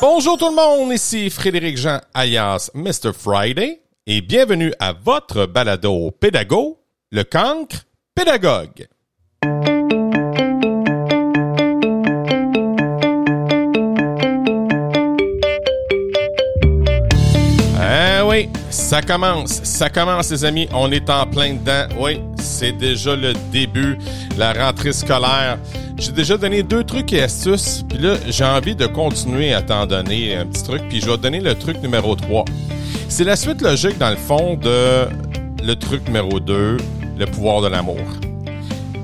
Bonjour tout le monde, ici Frédéric Jean alias Mr. Friday et bienvenue à votre balado pédago, le cancre pédagogue. Ça commence, ça commence les amis, on est en plein dedans. Oui, c'est déjà le début, la rentrée scolaire. J'ai déjà donné deux trucs et astuces, puis là, j'ai envie de continuer à t'en donner un petit truc, puis je vais te donner le truc numéro 3. C'est la suite logique, dans le fond, de le truc numéro 2, le pouvoir de l'amour.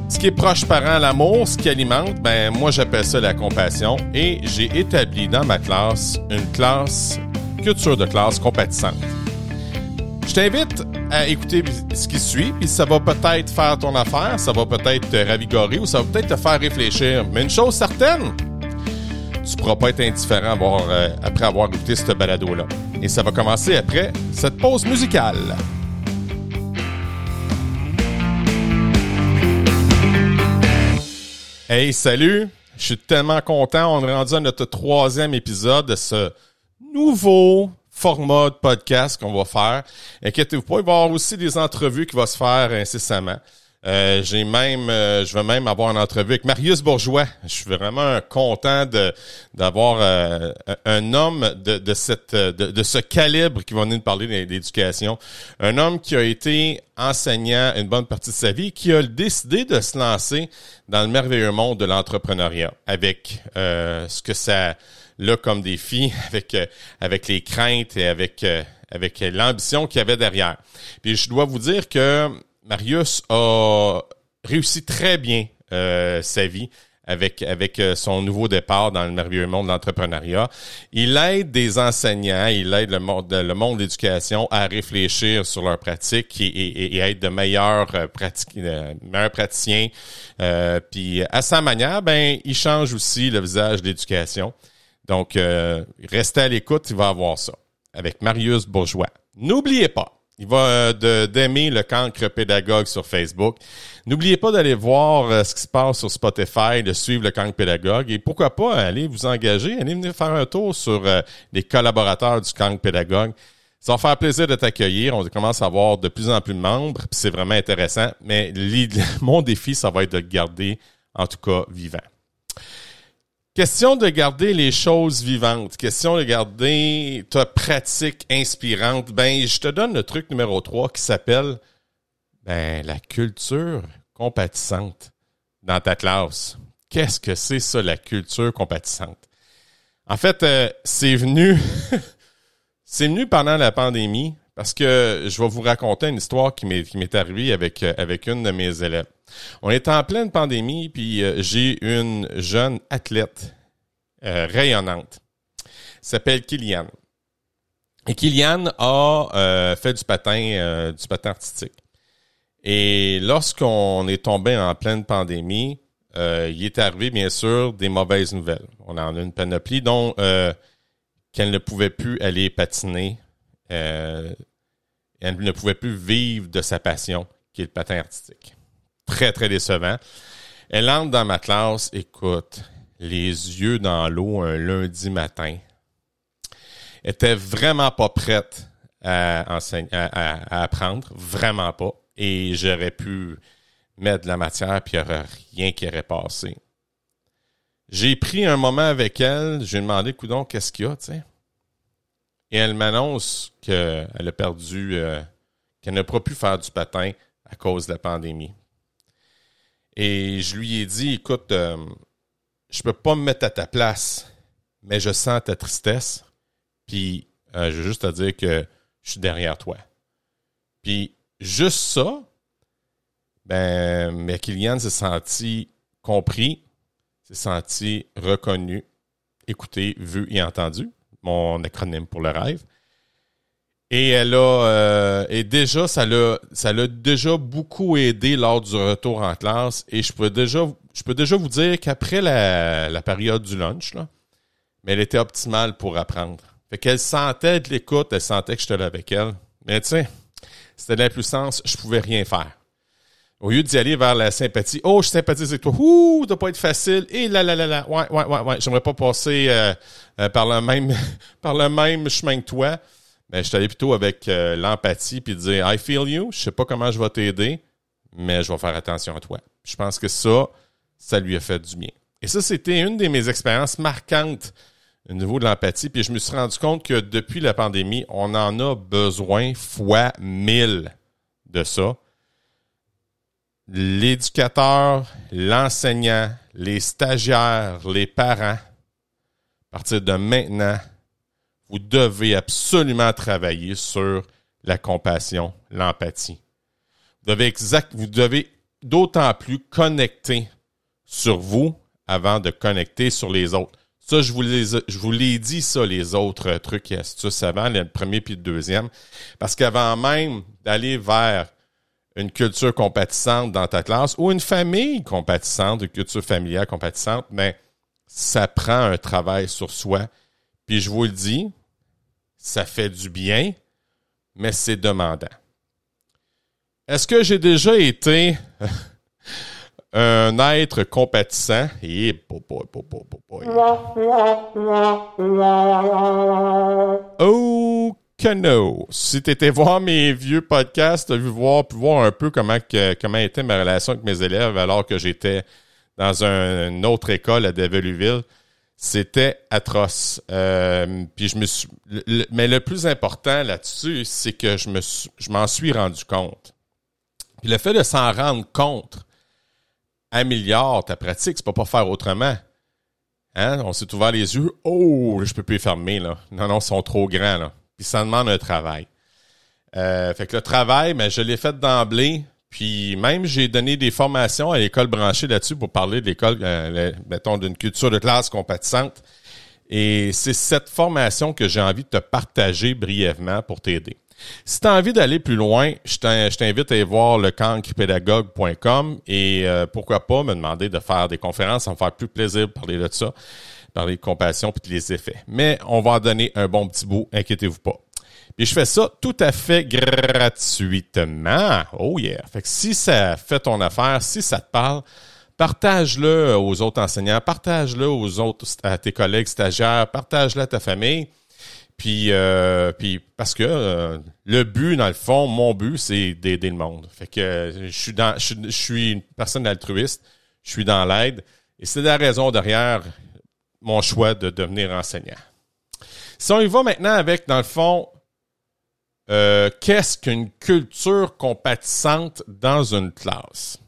Ce qui est proche parent, l'amour, ce qui alimente, ben moi j'appelle ça la compassion, et j'ai établi dans ma classe une classe culture de classe compatissante. Je t'invite à écouter ce qui suit, puis ça va peut-être faire ton affaire, ça va peut-être te ravigorer ou ça va peut-être te faire réfléchir. Mais une chose certaine, tu pourras pas être indifférent euh, après avoir écouté ce balado-là. Et ça va commencer après cette pause musicale. Hey, salut! Je suis tellement content. On est rendu à notre troisième épisode de ce nouveau format de podcast qu'on va faire. Inquiétez-vous pas, il va y avoir aussi des entrevues qui vont se faire incessamment. Euh, j'ai même, euh, je vais même avoir une entrevue avec Marius Bourgeois. Je suis vraiment content de d'avoir euh, un homme de, de cette de, de, ce calibre qui va venir nous parler d'éducation. Un homme qui a été enseignant une bonne partie de sa vie, qui a décidé de se lancer dans le merveilleux monde de l'entrepreneuriat avec ce que ça là comme défi avec avec les craintes et avec avec l'ambition qu'il y avait derrière. Puis je dois vous dire que Marius a réussi très bien euh, sa vie avec avec euh, son nouveau départ dans le merveilleux monde de l'entrepreneuriat. Il aide des enseignants, il aide le monde le monde de l'éducation à réfléchir sur leurs pratiques et, et, et être de meilleurs euh, pratiques, meilleurs praticiens. puis à sa manière, ben il change aussi le visage de l'éducation. Donc restez à l'écoute, il va avoir ça avec Marius Bourgeois. N'oubliez pas il va euh, d'aimer le cancre pédagogue sur Facebook. N'oubliez pas d'aller voir euh, ce qui se passe sur Spotify, de suivre le cancre pédagogue et pourquoi pas aller vous engager, aller venir faire un tour sur euh, les collaborateurs du cancre pédagogue. Ça va faire plaisir de t'accueillir. On commence à avoir de plus en plus de membres, c'est vraiment intéressant. Mais mon défi, ça va être de le garder, en tout cas, vivant. Question de garder les choses vivantes. Question de garder ta pratique inspirante. Ben, je te donne le truc numéro 3 qui s'appelle ben, la culture compatissante dans ta classe. Qu'est-ce que c'est ça, la culture compatissante? En fait, euh, c'est venu, c'est venu pendant la pandémie parce que je vais vous raconter une histoire qui m'est, arrivée avec, euh, avec une de mes élèves. On est en pleine pandémie, puis euh, j'ai une jeune athlète euh, rayonnante. s'appelle Kylian. Et Kylian a euh, fait du patin, du patin artistique. Et lorsqu'on est tombé en pleine pandémie, il est arrivé, bien sûr, des mauvaises nouvelles. On en a une panoplie, dont qu'elle ne pouvait plus aller patiner. elle ne pouvait plus vivre de sa passion, qui est le patin artistique très, très décevant. Elle entre dans ma classe, écoute, les yeux dans l'eau un lundi matin. Elle était vraiment pas prête à, enseigner, à, apprendre, vraiment pas. Et j'aurais pu mettre de la matière, puis il n'y aurait rien qui aurait passé. J'ai pris un moment avec elle, je lui ai demandé, coudon, qu'est-ce qu'il y a, tu sais? Et elle m'annonce qu'elle a perdu, euh, qu'elle n'a pas pu faire du patin à cause de la pandémie. Et je lui ai dit, écoute, euh, je peux pas me mettre à ta place, mais je sens ta tristesse. Puis euh, je veux juste te dire que je suis derrière toi. Puis juste ça, ben, mais Kylian s'est senti compris, s'est senti reconnu, écouté, vu et entendu. Mon acronyme pour le rêve. Et elle a euh, et déjà ça l'a ça l'a déjà beaucoup aidé lors du retour en classe et je peux déjà je peux déjà vous dire qu'après la, la période du lunch là, mais elle était optimale pour apprendre. Fait qu'elle sentait de l'écoute, elle sentait que j'étais là avec elle. Mais tu sais, c'était l'impuissance, je pouvais rien faire. Au lieu d'y aller vers la sympathie, oh, je sympathise avec toi, ouh, doit pas être facile, et là, là, là, là, ouais, ouais, ouais, ouais, j'aimerais pas passer euh, euh, par le même par le même chemin que toi. Mais je suis allé plutôt avec euh, l'empathie puis dire I feel you, je sais pas comment je vais t'aider, mais je vais faire attention à toi. Je pense que ça, ça lui a fait du bien. Et ça, c'était une de mes expériences marquantes au niveau de l'empathie. Puis je me suis rendu compte que depuis la pandémie, on en a besoin fois mille de ça l'éducateur, l'enseignant, les stagiaires, les parents, à partir de maintenant, vous devez absolument travailler sur la compassion, l'empathie. Vous devez exact, vous devez d'autant plus connecter sur vous avant de connecter sur les autres. Ça, je vous, je l'ai dit, ça, les autres trucs et astuces avant, le premier puis le deuxième. Parce qu'avant même d'aller vers une culture compatissante dans ta classe ou une famille compatissante, une culture familiale compatissante, mais ça prend un travail sur soi. Puis je vous le dis, ça fait du bien, mais c'est demandant. Est-ce que j'ai déjà été un être compatissant? Oh que no. Si tu étais voir mes vieux podcasts, tu voir, pu voir un peu comment était ma relation avec mes élèves alors que j'étais dans une autre école à Develuville. C'était atroce. Euh, puis je me mais le plus important là-dessus, c'est que je me je m'en suis rendu compte. Puis le fait de s'en rendre compte améliore ta pratique. C'est pas pour faire autrement. Hein? On s'est ouvert les yeux. Oh, je peux plus les fermer, là. Non, non, ils sont trop grands, puis ça demande un travail. Euh, fait que le travail, mais ben, je l'ai fait d'emblée. Puis même, j'ai donné des formations à l'école branchée là-dessus pour parler de l'école, euh, mettons, d'une culture de classe compatissante. Et c'est cette formation que j'ai envie de te partager brièvement pour t'aider. Si tu as envie d'aller plus loin, je t'invite à aller voir le cancrepédagogue.com et euh, pourquoi pas me demander de faire des conférences, ça me faire plus plaisir de parler de ça parler de compassion puis de les effets. Mais on va en donner un bon petit bout, inquiétez-vous pas. Puis je fais ça tout à fait gratuitement. Oh yeah. Fait que si ça fait ton affaire, si ça te parle, partage-le aux autres enseignants, partage-le aux autres, à tes collègues stagiaires, partage-le à ta famille. Puis, euh, puis parce que euh, le but, dans le fond, mon but, c'est d'aider le monde. Fait que je suis dans, je suis une personne altruiste, je suis dans l'aide. Et c'est la raison derrière mon choix de devenir enseignant. Si on y va maintenant avec, dans le fond, euh, qu'est-ce qu'une culture compatissante dans une classe?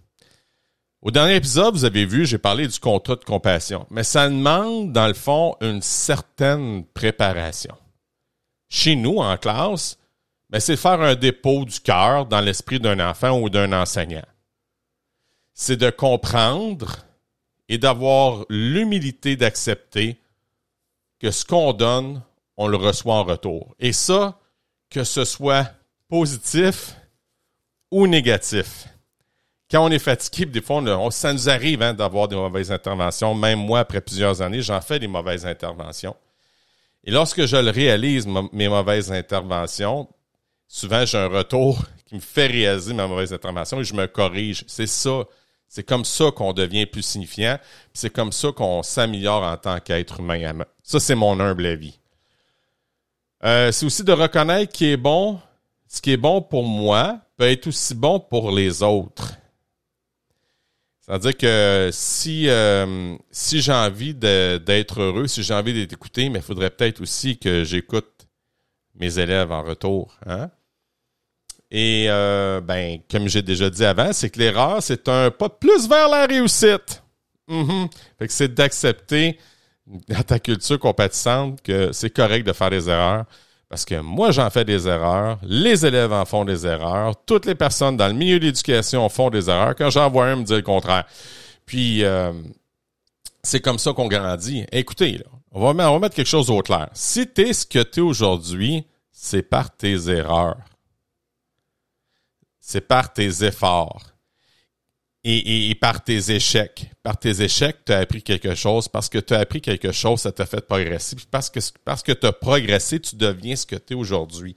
Au dernier épisode, vous avez vu, j'ai parlé du contrat de compassion, mais ça demande, dans le fond, une certaine préparation. Chez nous, en classe, ben, c'est faire un dépôt du cœur dans l'esprit d'un enfant ou d'un enseignant. C'est de comprendre et d'avoir l'humilité d'accepter que ce qu'on donne, on le reçoit en retour. Et ça, que ce soit positif ou négatif. Quand on est fatigué, des fois, ça nous arrive hein, d'avoir des mauvaises interventions. Même moi, après plusieurs années, j'en fais des mauvaises interventions. Et lorsque je le réalise, mes mauvaises interventions, souvent j'ai un retour qui me fait réaliser ma mauvaise intervention et je me corrige. C'est ça c'est comme ça qu'on devient plus signifiant. C'est comme ça qu'on s'améliore en tant qu'être humain. Ça, c'est mon humble avis. Euh, c'est aussi de reconnaître qui est bon, ce qui est bon pour moi peut être aussi bon pour les autres. C'est-à-dire que si, euh, si j'ai envie d'être heureux, si j'ai envie d'être écouté, mais il faudrait peut-être aussi que j'écoute mes élèves en retour. Hein? Et euh, ben, comme j'ai déjà dit avant, c'est que l'erreur, c'est un pas de plus vers la réussite. Mm que c'est d'accepter dans ta culture compatissante que c'est correct de faire des erreurs. Parce que moi, j'en fais des erreurs, les élèves en font des erreurs, toutes les personnes dans le milieu de l'éducation font des erreurs. Quand j'en vois un me dire le contraire. Puis, euh, c'est comme ça qu'on grandit. Écoutez, là, on, va mettre, on va mettre quelque chose au clair. Si tu es ce que tu es aujourd'hui, c'est par tes erreurs c'est par tes efforts et, par tes échecs. Par tes échecs, tu as appris quelque chose. Parce que tu as appris quelque chose, ça t'a fait progresser. parce que, parce que tu as progressé, tu deviens ce que tu es aujourd'hui.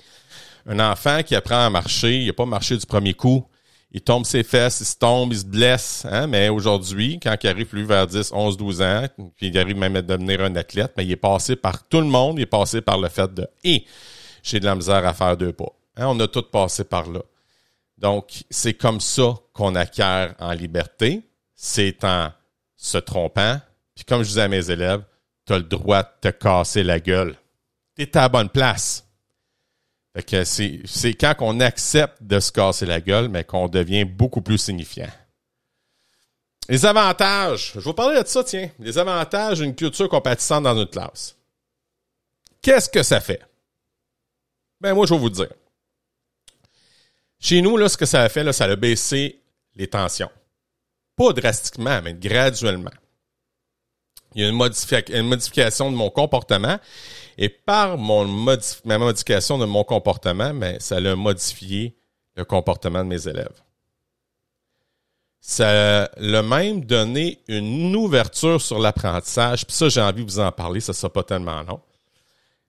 Un enfant qui apprend à marcher, il n'a pas marché du premier coup. il tombe ses fesses, il se tombe, il se blesse. Hein? Mais aujourd'hui, quand il arrive plus vers 10, 11, 12 ans, puis il arrive même à devenir un athlète, mais il est passé par tout le monde, il est passé par le fait de « et j'ai de la misère à faire deux pas hein? On a tous passé par là. Donc, c'est comme ça qu'on acquiert en liberté. C'est en se trompant. Puis comme je disais à mes élèves, tu as le droit de te casser la gueule. Tu es à la bonne place. Fait que c'est, quand on accepte de se casser la gueule, mais qu'on devient beaucoup plus signifiant. Les avantages. Je vais vous parler de ça, tiens. Les avantages d'une culture compatissante dans notre classe. Qu'est-ce que ça fait? Ben, moi, je vais vous dire. Chez nous, là, ce que ça a fait, là, ça a baissé les tensions. Pas drastiquement, mais graduellement. Il y a une, une modification de mon comportement et par mon ma modification de mon comportement, mais ça a modifié le comportement de mes élèves. Ça l'a même donné une ouverture sur l'apprentissage. Puis ça, j'ai envie de vous en parler, ça ne sera pas tellement long.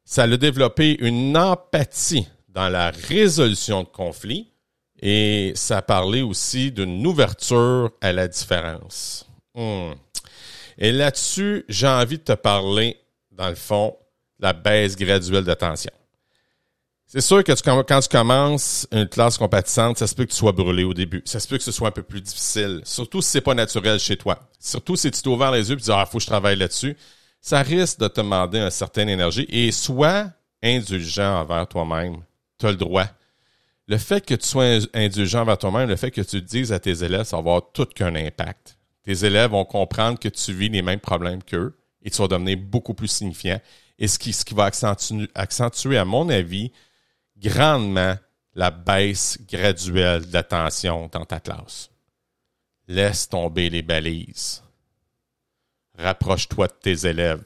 Ça a développé une empathie dans la résolution de conflits et ça parlé aussi d'une ouverture à la différence. Hmm. Et là-dessus, j'ai envie de te parler, dans le fond, la baisse graduelle de tension. C'est sûr que quand tu commences une classe compatissante, ça se peut que tu sois brûlé au début. Ça se peut que ce soit un peu plus difficile. Surtout si c'est pas naturel chez toi. Surtout si tu t'es ouvert les yeux et tu dis, ah, faut que je travaille là-dessus. Ça risque de te demander une certaine énergie et sois indulgent envers toi-même. Tu as le droit. Le fait que tu sois indulgent envers toi-même, le fait que tu dises à tes élèves, ça va avoir tout qu'un impact. Tes élèves vont comprendre que tu vis les mêmes problèmes qu'eux et tu vas devenir beaucoup plus signifiant et ce qui, va accentuer, à mon avis, grandement la baisse graduelle de l'attention dans ta classe. Laisse tomber les balises. Rapproche-toi de tes élèves.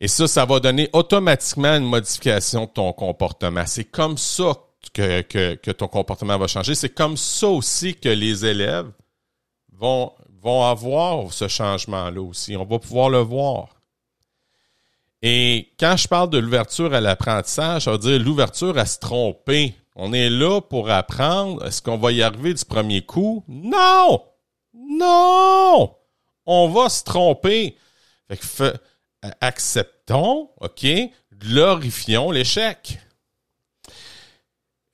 Et ça, ça va donner automatiquement une modification de ton comportement. C'est comme ça que, que, que ton comportement va changer. C'est comme ça aussi que les élèves vont, vont avoir ce changement-là aussi. On va pouvoir le voir. Et quand je parle de l'ouverture à l'apprentissage, ça veut dire l'ouverture à se tromper. On est là pour apprendre. Est-ce qu'on va y arriver du premier coup? Non! Non! On va se tromper. Fait que acceptons, OK? Glorifions l'échec.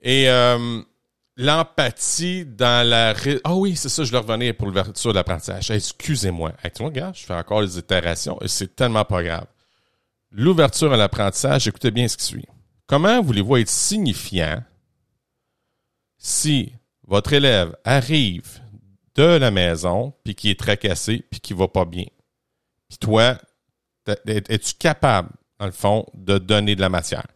Et euh, l'empathie dans la... Ah oui, c'est ça, je leur revenais pour l'ouverture de l'apprentissage. Excusez-moi. Avec gars, je fais encore les itérations et c'est tellement pas grave l'ouverture à l'apprentissage, écoutez bien ce qui suit. Comment voulez-vous être signifiant si votre élève arrive de la maison puis qui est tracassé puis qui va pas bien? Puis toi, es-tu capable, dans le fond, de donner de la matière?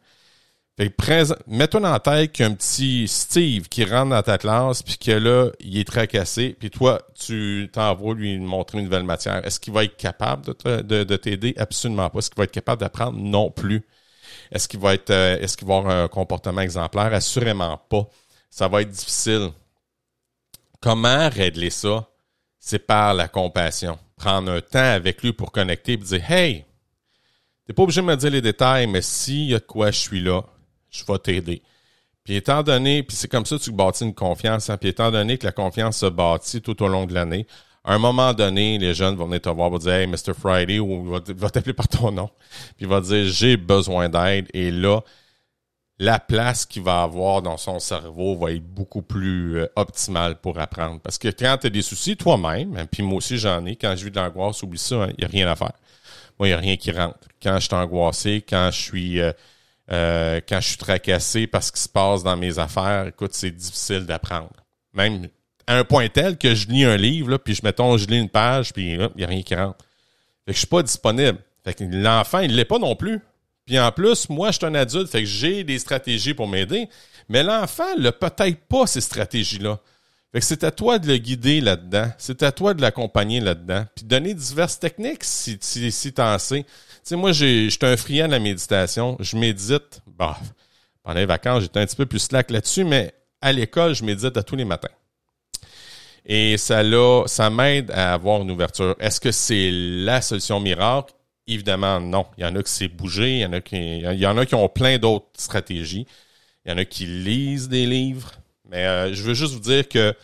mets-toi dans la tête qu'il y a un petit Steve qui rentre dans ta classe, puis que là, il est tracassé, puis toi, tu t'envoies lui montrer une nouvelle matière. Est-ce qu'il va être capable de, t'aider? Absolument pas. Est-ce qu'il va être capable d'apprendre? Non plus. Est-ce qu'il va être, euh, est-ce qu'il va avoir un comportement exemplaire? Assurément pas. Ça va être difficile. Comment régler ça? C'est par la compassion. Prendre un temps avec lui pour connecter et dire, hey, t'es pas obligé de me dire les détails, mais s'il y a de quoi je suis là, je vais t'aider. Puis étant donné, puis c'est comme ça que tu bâtis une confiance, hein, puis étant donné que la confiance se bâtit tout au long de l'année, à un moment donné, les jeunes vont venir te voir, vont dire Hey, Mr. Friday, ou il va t'appeler par ton nom, puis il va dire J'ai besoin d'aide. Et là, la place qu'il va avoir dans son cerveau va être beaucoup plus euh, optimale pour apprendre. Parce que quand tu as des soucis toi-même, hein, puis moi aussi j'en ai, quand je vis de l'angoisse, oublie ça, il hein, n'y a rien à faire. Moi, il n'y a rien qui rentre. Quand je suis angoissé, quand je suis euh, euh, quand je suis tracassé parce qu'il se passe dans mes affaires, écoute, c'est difficile d'apprendre. Même à un point tel que je lis un livre, puis je mettons, je lis une page, puis il n'y a rien qui rentre. Fait que je suis pas disponible. L'enfant, il l'est pas non plus. Puis en plus, moi, je suis un adulte, fait j'ai des stratégies pour m'aider. Mais l'enfant n'a peut-être pas ces stratégies-là. Fait que c'est à toi de le guider là-dedans. C'est à toi de l'accompagner là-dedans. Puis donner diverses techniques si, si, si t'en sais. Tu sais, moi, j'ai, j'étais un friand de la méditation. Je médite. Bah, pendant les vacances, j'étais un petit peu plus slack là-dessus, mais à l'école, je médite tous les matins. Et ça ça m'aide à avoir une ouverture. Est-ce que c'est la solution miracle? Évidemment, non. Il y en a qui c'est bouger, il y en a qui, il y en a qui ont plein d'autres stratégies. Il y en a qui lisent des livres, Mais euh, je veux juste vous dire que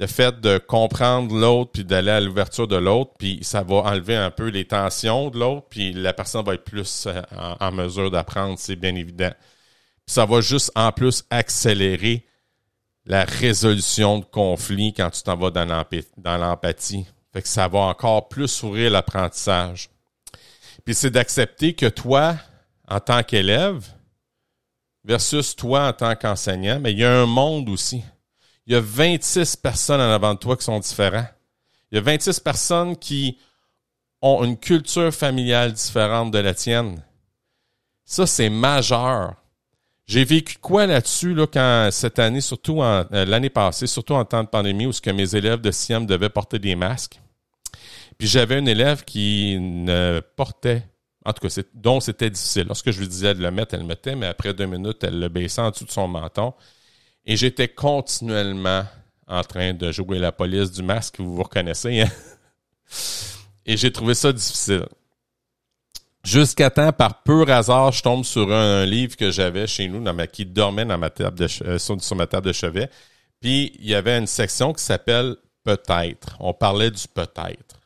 le fait de comprendre l'autre puis d'aller à l'ouverture de l'autre, puis ça va enlever un peu les tensions de l'autre, puis la personne va être plus euh, en, mesure d'apprendre, c'est bien évident. ça va juste en plus accélérer la résolution de conflits quand tu t'en vas dans l'empathie. Fait que ça va encore plus ouvrir l'apprentissage. Puis c'est d'accepter que toi, en tant qu'élève, versus toi en tant qu'enseignant, mais il y a un monde aussi il y a 26 personnes en avant de toi qui sont différents. Il y a 26 personnes qui ont une culture familiale différente de la tienne. Ça, c'est majeur. J'ai vécu quoi là-dessus là, quand cette année, surtout en, euh, l'année passée, surtout en temps de pandémie, où ce que mes élèves de SIAM devaient porter des masques? Puis j'avais un élève qui ne portait, en tout cas, dont c'était difficile. Lorsque je lui disais de le mettre, elle le mettait, mais après deux minutes, elle le baissait en dessous de son menton. Et j'étais continuellement en train de jouer la police du masque, vous vous reconnaissez. Hein? Et j'ai trouvé ça difficile. Jusqu'à temps, par pur hasard, je tombe sur un, livre que j'avais chez nous, dans ma, qui dormait euh, sur, sur, ma table de chevet. Puis, il y avait une section qui s'appelle Peut-être. On parlait du peut-être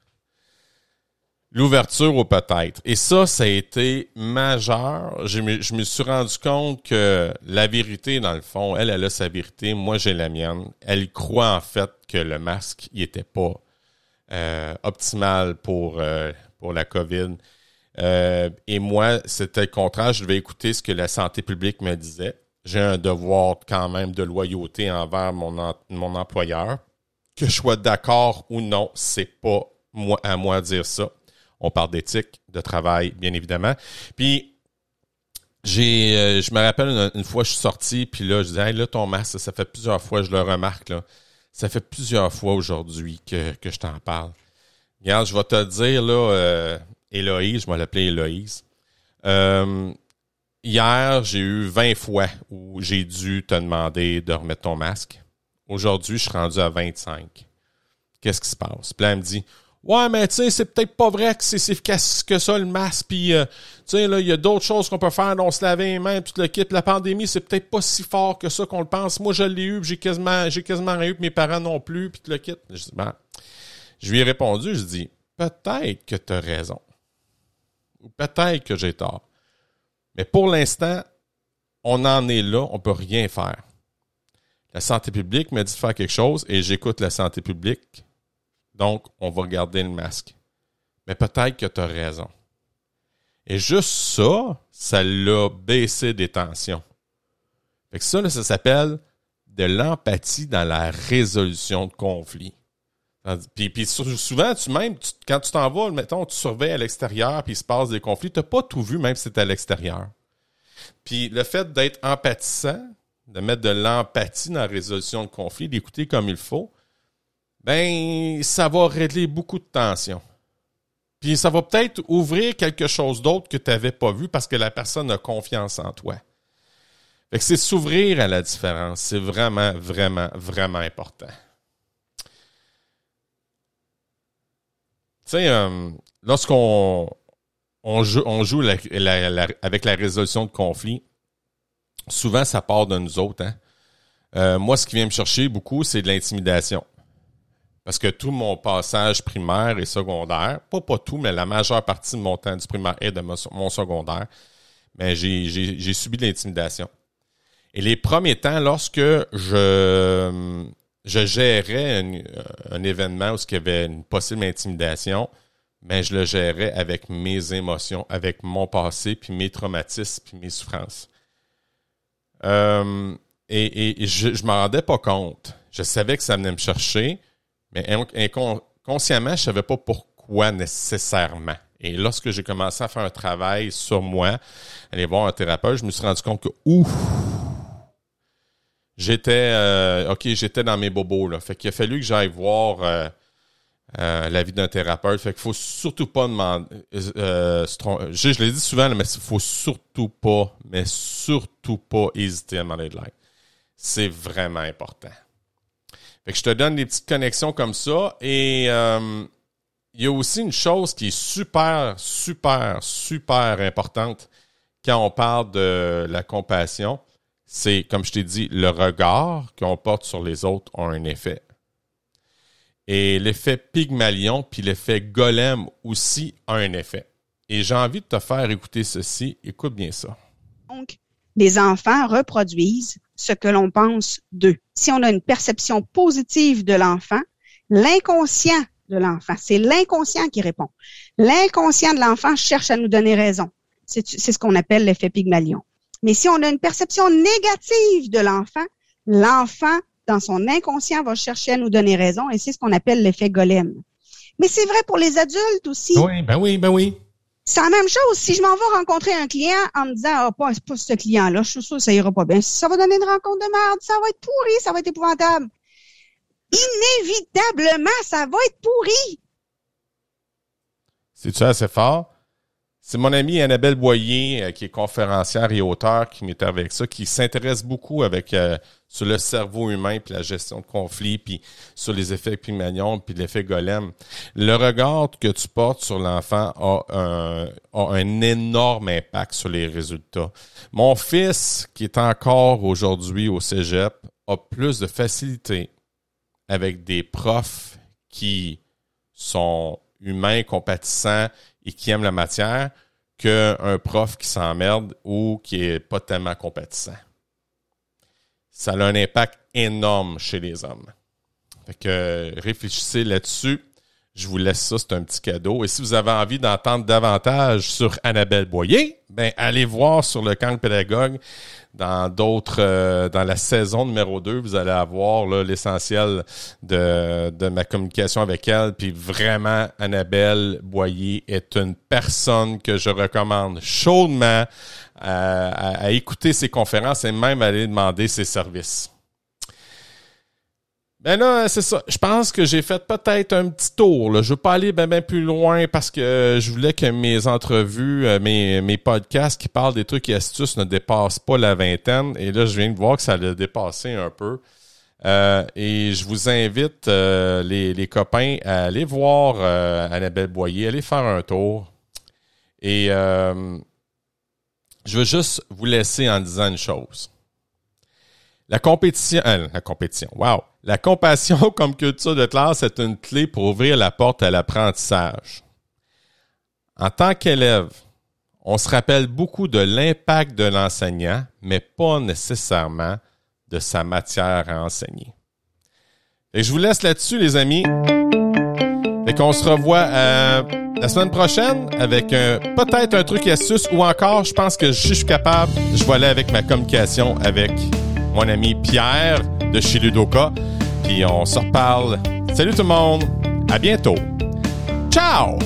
l'ouverture au peut-être. Et ça, ça a été majeur. Je me, suis rendu compte que la vérité, dans le fond, elle, elle a sa vérité, moi j'ai la mienne. Elle croit en fait que le masque, il était pas euh, optimal pour, euh, pour la COVID. Euh, et moi, c'était le contraire. Je devais écouter ce que la santé publique me disait. J'ai un devoir quand même de loyauté envers mon, mon employeur. Que je sois d'accord ou non, c'est pas moi à moi de dire ça. On parle d'éthique, de travail, bien évidemment. Puis, j'ai, euh, je me rappelle une, fois, je suis sorti, puis là, je disais, hey, là, ton masque, ça fait plusieurs fois, je le remarque, là. Ça fait plusieurs fois aujourd'hui que, que je t'en parle. Regarde, je vais te dire, là, euh, Héloïse, je vais l'appeler Héloïse. Euh, hier, j'ai eu 20 fois où j'ai dû te demander de remettre ton masque. Aujourd'hui, je suis rendu à 25. Qu'est-ce qui se passe? Puis là, elle me dit, Ouais, mais tu sais, c'est peut-être pas vrai que c'est si efficace que ça, le masque. Puis, euh, tu sais, là, il y a d'autres choses qu'on peut faire, dont se laver les mains, tout le kit. La pandémie, c'est peut-être pas si fort que ça qu'on le pense. Moi, je l'ai eu, j'ai quasiment, j'ai quasiment rien eu, puis mes parents non plus, puis tout le kit. Je, dis, ben, je lui ai répondu, je dis, peut-être que tu as raison. Ou peut-être que j'ai tort. Mais pour l'instant, on en est là, on peut rien faire. La santé publique m'a dit de faire quelque chose et j'écoute la santé publique donc, on va garder le masque. Mais peut-être que tu as raison. Et juste ça, ça l'a baissé des tensions. Fait que ça, ça s'appelle de l'empathie dans la résolution de conflits. Puis, puis souvent, tu même, quand tu t'en vas, mettons, tu surveilles à l'extérieur, puis il se passe des conflits, tu n'as pas tout vu, même si c'est à l'extérieur. Puis le fait d'être empathissant, de mettre de l'empathie dans la résolution de conflits, d'écouter comme il faut, ben ça va régler beaucoup de tensions. Puis ça va peut-être ouvrir quelque chose d'autre que tu n'avais pas vu parce que la personne a confiance en toi. C'est s'ouvrir à la différence. C'est vraiment, vraiment, vraiment important. Tu sais, euh, lorsqu'on on joue, on joue avec la résolution de conflits, souvent ça part de nous autres. Hein? Euh, moi, ce qui vient me chercher beaucoup, c'est de l'intimidation. Parce que tout mon passage primaire et secondaire, pas pas tout, mais la majeure partie de mon temps du primaire et de mon secondaire, mais j'ai subi de l'intimidation. Et les premiers temps, lorsque je, je gérais un, événement où il y avait une possible intimidation, mais je le gérais avec mes émotions, avec mon passé, puis mes traumatismes, puis mes souffrances. Euh, et, et, je ne m'en rendais pas compte. Je savais que ça venait me chercher, mais inconsciemment, je savais pas pourquoi nécessairement. Et lorsque j'ai commencé à faire un travail sur moi, aller voir un thérapeute, je me suis rendu compte que ouf, j'étais euh, ok, j'étais dans mes bobos là. Fait qu'il a fallu que j'aille voir euh, euh, l'avis d'un thérapeute. Fait qu'il faut surtout pas demander. je, je l'ai dit souvent, mais il faut surtout pas, mais surtout pas hésiter à demander de l'aide. C'est vraiment important je te donne des petites connexions comme ça. Et euh, il y a aussi une chose qui est super, super, super importante quand on parle de la compassion, c'est, comme je t'ai dit, le regard qu'on porte sur les autres a un effet. Et l'effet Pygmalion puis l'effet Golem aussi a un effet. Et j'ai envie de te faire écouter ceci. Écoute bien ça. Donc, les enfants reproduisent ce que l'on pense d'eux. Si on a une perception positive de l'enfant, l'inconscient de l'enfant, c'est l'inconscient qui répond. L'inconscient de l'enfant cherche à nous donner raison. C'est ce qu'on appelle l'effet Pygmalion. Mais si on a une perception négative de l'enfant, l'enfant, dans son inconscient, va chercher à nous donner raison et c'est ce qu'on appelle l'effet golem. Mais c'est vrai pour les adultes aussi. Oui, ben oui, ben oui. C'est la même chose. Si je m'en vais rencontrer un client en me disant, ah, pas, pas ce client-là, je suis sûr que ça ira pas bien. Ça va donner une rencontre de merde, ça va être pourri, ça va être épouvantable. Inévitablement, ça va être pourri. C'est-tu assez fort? C'est mon amie Annabelle Boyer, euh, qui est conférencière et auteur, qui m'est avec ça, qui s'intéresse beaucoup avec euh, sur le cerveau humain, puis la gestion de conflits, puis sur les effets Pygmalion, puis l'effet golem. Le regard que tu portes sur l'enfant a un, a un énorme impact sur les résultats. Mon fils, qui est encore aujourd'hui au cégep, a plus de facilité avec des profs qui sont humains, compatissants et qui aiment la matière qu'un prof qui s'emmerde ou qui est pas tellement compatissant. Ça a un impact énorme chez les hommes. Fait que réfléchissez là-dessus. Je vous laisse ça, c'est un petit cadeau. Et si vous avez envie d'entendre davantage sur Annabelle Boyer, ben allez voir sur le camp pédagogue dans d'autres euh, dans la saison numéro 2, vous allez avoir l'essentiel de, de ma communication avec elle. Puis vraiment, Annabelle Boyer est une personne que je recommande chaudement à, à écouter ses conférences et même à aller demander ses services. Ben là, c'est ça. Je pense que j'ai fait peut-être un petit tour. Là. Je veux pas aller ben, ben plus loin parce que je voulais que mes entrevues, euh, mes, mes podcasts qui parlent des trucs et astuces ne dépassent pas la vingtaine. Et là, je viens de voir que ça l'a dépassé un peu. Euh, et je vous invite, euh, les, les, copains, à aller voir Annabelle Boyer, aller faire un tour. Et je veux juste vous laisser en disant une chose. La compétition, la compétition, wow. La compassion comme culture de classe est une clé pour ouvrir la porte à l'apprentissage. En tant qu'élève, on se rappelle beaucoup de l'impact de l'enseignant, mais pas nécessairement de sa matière à enseigner. Et je vous laisse là-dessus, les amis. Et qu'on se revoit euh, la semaine prochaine avec peut-être un truc astuce ou encore, je pense que je suis capable, je vais aller avec ma communication avec mon ami Pierre de chez Ludoka puis on se reparle. Salut tout le monde, à bientôt. Ciao!